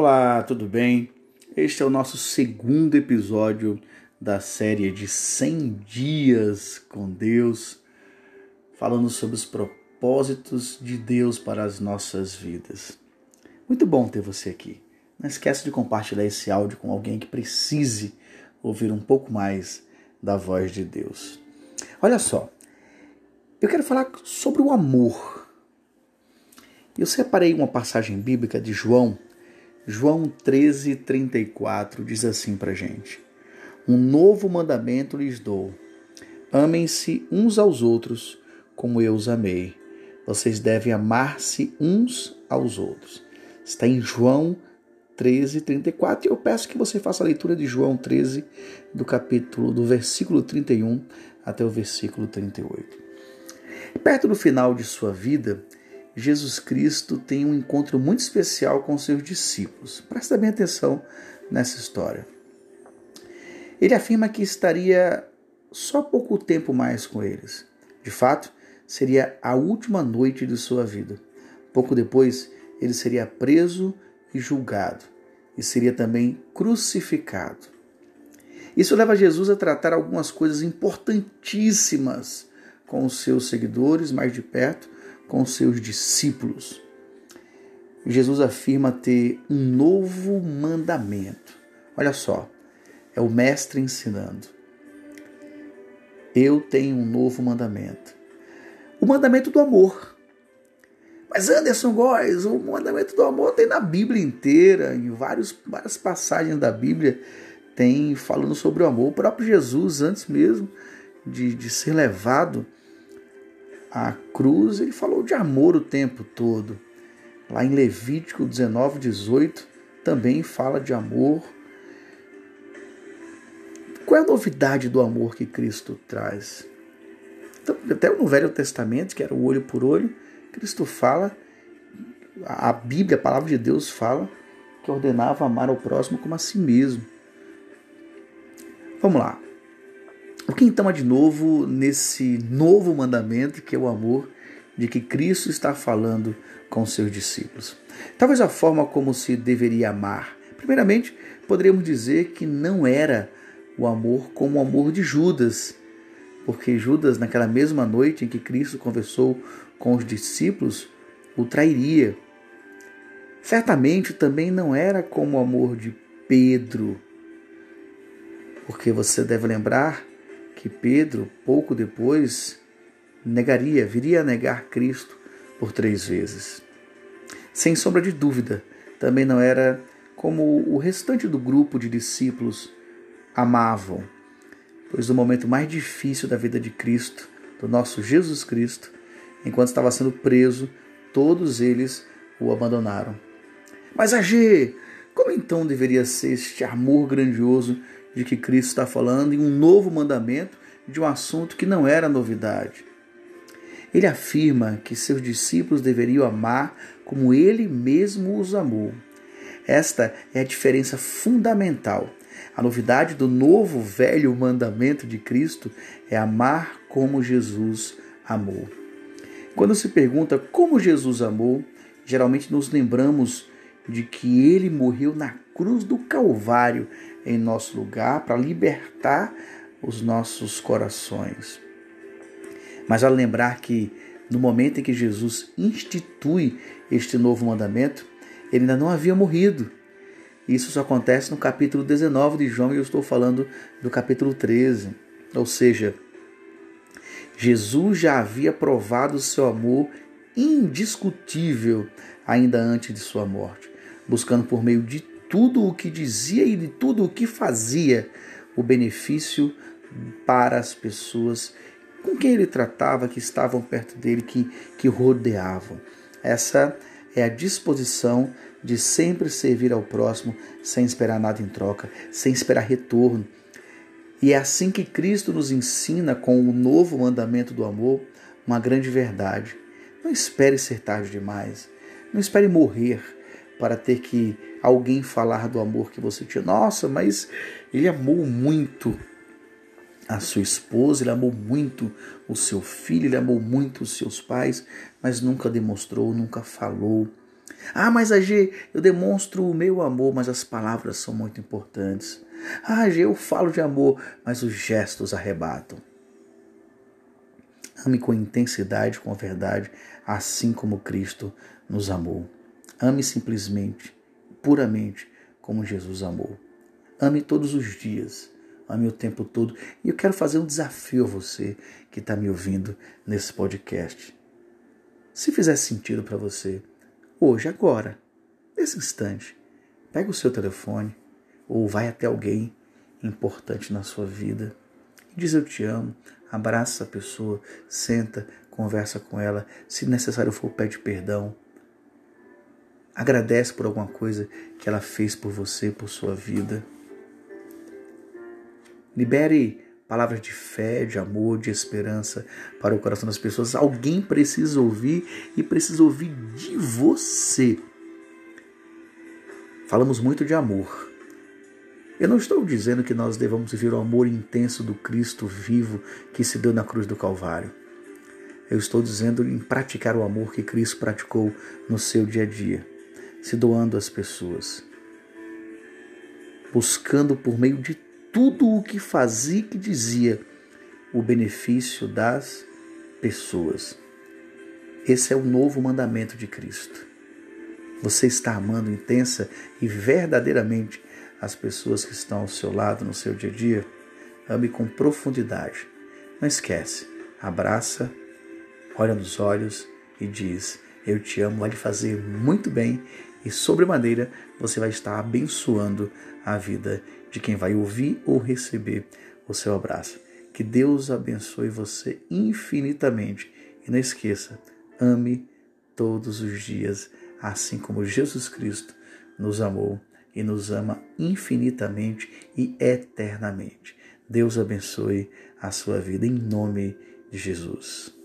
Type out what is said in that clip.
Olá, tudo bem? Este é o nosso segundo episódio da série de 100 dias com Deus, falando sobre os propósitos de Deus para as nossas vidas. Muito bom ter você aqui. Não esqueça de compartilhar esse áudio com alguém que precise ouvir um pouco mais da voz de Deus. Olha só, eu quero falar sobre o amor. Eu separei uma passagem bíblica de João João 13, 34 diz assim para gente: Um novo mandamento lhes dou. Amem-se uns aos outros como eu os amei. Vocês devem amar-se uns aos outros. Está em João 13, 34. E eu peço que você faça a leitura de João 13, do capítulo, do versículo 31 até o versículo 38. Perto do final de sua vida, Jesus Cristo tem um encontro muito especial com seus discípulos. Presta bem atenção nessa história. Ele afirma que estaria só pouco tempo mais com eles. De fato, seria a última noite de sua vida. Pouco depois, ele seria preso e julgado, e seria também crucificado. Isso leva Jesus a tratar algumas coisas importantíssimas com os seus seguidores mais de perto com seus discípulos. Jesus afirma ter um novo mandamento. Olha só, é o Mestre ensinando. Eu tenho um novo mandamento. O mandamento do amor. Mas Anderson Góes, o mandamento do amor tem na Bíblia inteira, em vários, várias passagens da Bíblia, tem falando sobre o amor. O próprio Jesus, antes mesmo de, de ser levado a cruz, ele falou de amor o tempo todo. Lá em Levítico 19, 18, também fala de amor. Qual é a novidade do amor que Cristo traz? Então, até no Velho Testamento, que era o olho por olho, Cristo fala, a Bíblia, a palavra de Deus fala que ordenava amar ao próximo como a si mesmo. Vamos lá. O que então há de novo nesse novo mandamento, que é o amor, de que Cristo está falando com seus discípulos? Talvez a forma como se deveria amar. Primeiramente, poderíamos dizer que não era o amor como o amor de Judas, porque Judas, naquela mesma noite em que Cristo conversou com os discípulos, o trairia. Certamente também não era como o amor de Pedro, porque você deve lembrar que Pedro, pouco depois, negaria, viria a negar Cristo por três vezes. Sem sombra de dúvida, também não era como o restante do grupo de discípulos amavam, pois no momento mais difícil da vida de Cristo, do nosso Jesus Cristo, enquanto estava sendo preso, todos eles o abandonaram. Mas Agê, como então deveria ser este amor grandioso de que Cristo está falando em um novo mandamento de um assunto que não era novidade. Ele afirma que seus discípulos deveriam amar como ele mesmo os amou. Esta é a diferença fundamental. A novidade do novo velho mandamento de Cristo é amar como Jesus amou. Quando se pergunta como Jesus amou, geralmente nos lembramos de que ele morreu na cruz do Calvário em nosso lugar para libertar os nossos corações. Mas ao lembrar que no momento em que Jesus institui este novo mandamento, ele ainda não havia morrido. Isso só acontece no capítulo 19 de João e eu estou falando do capítulo 13. Ou seja, Jesus já havia provado o seu amor indiscutível ainda antes de sua morte, buscando por meio de tudo o que dizia e de tudo o que fazia o benefício para as pessoas com quem ele tratava, que estavam perto dele, que, que rodeavam. Essa é a disposição de sempre servir ao próximo sem esperar nada em troca, sem esperar retorno. E é assim que Cristo nos ensina com o novo mandamento do amor uma grande verdade. Não espere ser tarde demais. Não espere morrer para ter que alguém falar do amor que você tinha. Nossa, mas ele amou muito a sua esposa, ele amou muito o seu filho, ele amou muito os seus pais, mas nunca demonstrou, nunca falou. Ah, mas AG, eu demonstro o meu amor, mas as palavras são muito importantes. Ah, AG, eu falo de amor, mas os gestos arrebatam. Ame com intensidade, com verdade, assim como Cristo nos amou. Ame simplesmente, puramente, como Jesus amou. Ame todos os dias, ame o tempo todo. E eu quero fazer um desafio a você que está me ouvindo nesse podcast. Se fizer sentido para você, hoje, agora, nesse instante, pega o seu telefone ou vai até alguém importante na sua vida e diz eu te amo, abraça a pessoa, senta, conversa com ela, se necessário for pede perdão. Agradece por alguma coisa que ela fez por você, por sua vida. Libere palavras de fé, de amor, de esperança para o coração das pessoas. Alguém precisa ouvir e precisa ouvir de você. Falamos muito de amor. Eu não estou dizendo que nós devamos viver o amor intenso do Cristo vivo que se deu na cruz do Calvário. Eu estou dizendo em praticar o amor que Cristo praticou no seu dia a dia, se doando às pessoas, buscando por meio de tudo o que fazia e que dizia o benefício das pessoas. Esse é o novo mandamento de Cristo. Você está amando intensa e verdadeiramente as pessoas que estão ao seu lado no seu dia a dia? Ame com profundidade. Não esquece, abraça, olha nos olhos e diz: Eu te amo, vai lhe fazer muito bem e, sobremaneira, você vai estar abençoando a vida de quem vai ouvir ou receber o seu abraço. Que Deus abençoe você infinitamente. E não esqueça, ame todos os dias, assim como Jesus Cristo nos amou e nos ama infinitamente e eternamente. Deus abençoe a sua vida em nome de Jesus.